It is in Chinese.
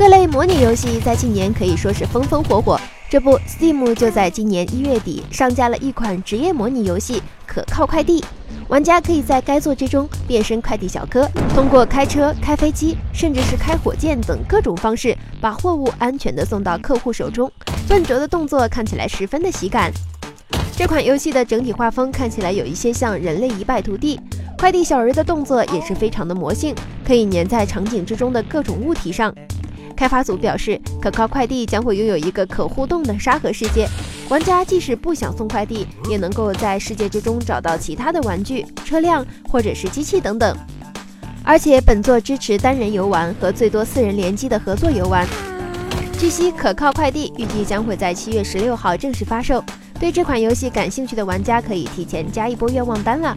各类模拟游戏在近年可以说是风风火火。这不，Steam 就在今年一月底上架了一款职业模拟游戏《可靠快递》。玩家可以在该作之中变身快递小哥，通过开车、开飞机，甚至是开火箭等各种方式，把货物安全的送到客户手中。笨拙的动作看起来十分的喜感。这款游戏的整体画风看起来有一些像《人类一败涂地》，快递小人的动作也是非常的魔性，可以粘在场景之中的各种物体上。开发组表示，可靠快递将会拥有一个可互动的沙盒世界，玩家即使不想送快递，也能够在世界之中找到其他的玩具、车辆或者是机器等等。而且本作支持单人游玩和最多四人联机的合作游玩。据悉，可靠快递预计将会在七月十六号正式发售，对这款游戏感兴趣的玩家可以提前加一波愿望单了。